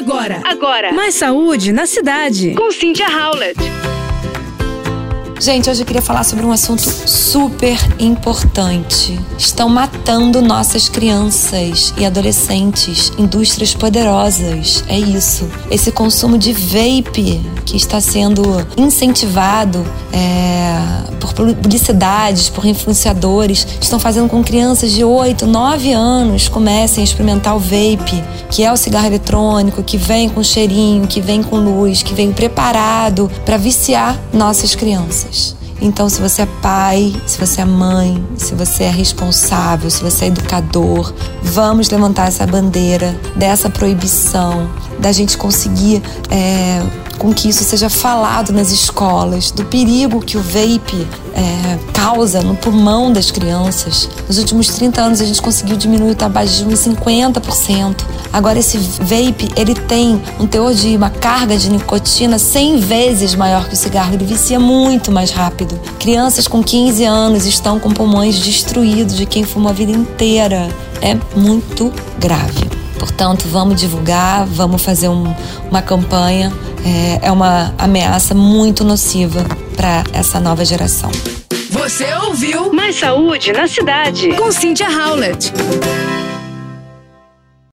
Agora, agora. Mais saúde na cidade. Com Cynthia Howlett. Gente, hoje eu queria falar sobre um assunto super importante. Estão matando nossas crianças e adolescentes. Indústrias poderosas. É isso. Esse consumo de vape que está sendo incentivado é, por publicidades, por influenciadores, estão fazendo com crianças de 8, 9 anos comecem a experimentar o vape, que é o cigarro eletrônico, que vem com cheirinho, que vem com luz, que vem preparado para viciar nossas crianças. Então, se você é pai, se você é mãe, se você é responsável, se você é educador, vamos levantar essa bandeira dessa proibição, da gente conseguir é, com que isso seja falado nas escolas, do perigo que o vape é, causa no pulmão das crianças. Nos últimos 30 anos a gente conseguiu diminuir o tabagismo em 50%. Agora esse vape, ele tem um teor de uma carga de nicotina 100 vezes maior que o cigarro, ele vicia muito mais rápido. Crianças com 15 anos estão com pulmões destruídos de quem fuma a vida inteira. É muito grave. Portanto, vamos divulgar, vamos fazer um, uma campanha. É, é uma ameaça muito nociva para essa nova geração. Você ouviu Mais Saúde na Cidade com Cynthia Howlett.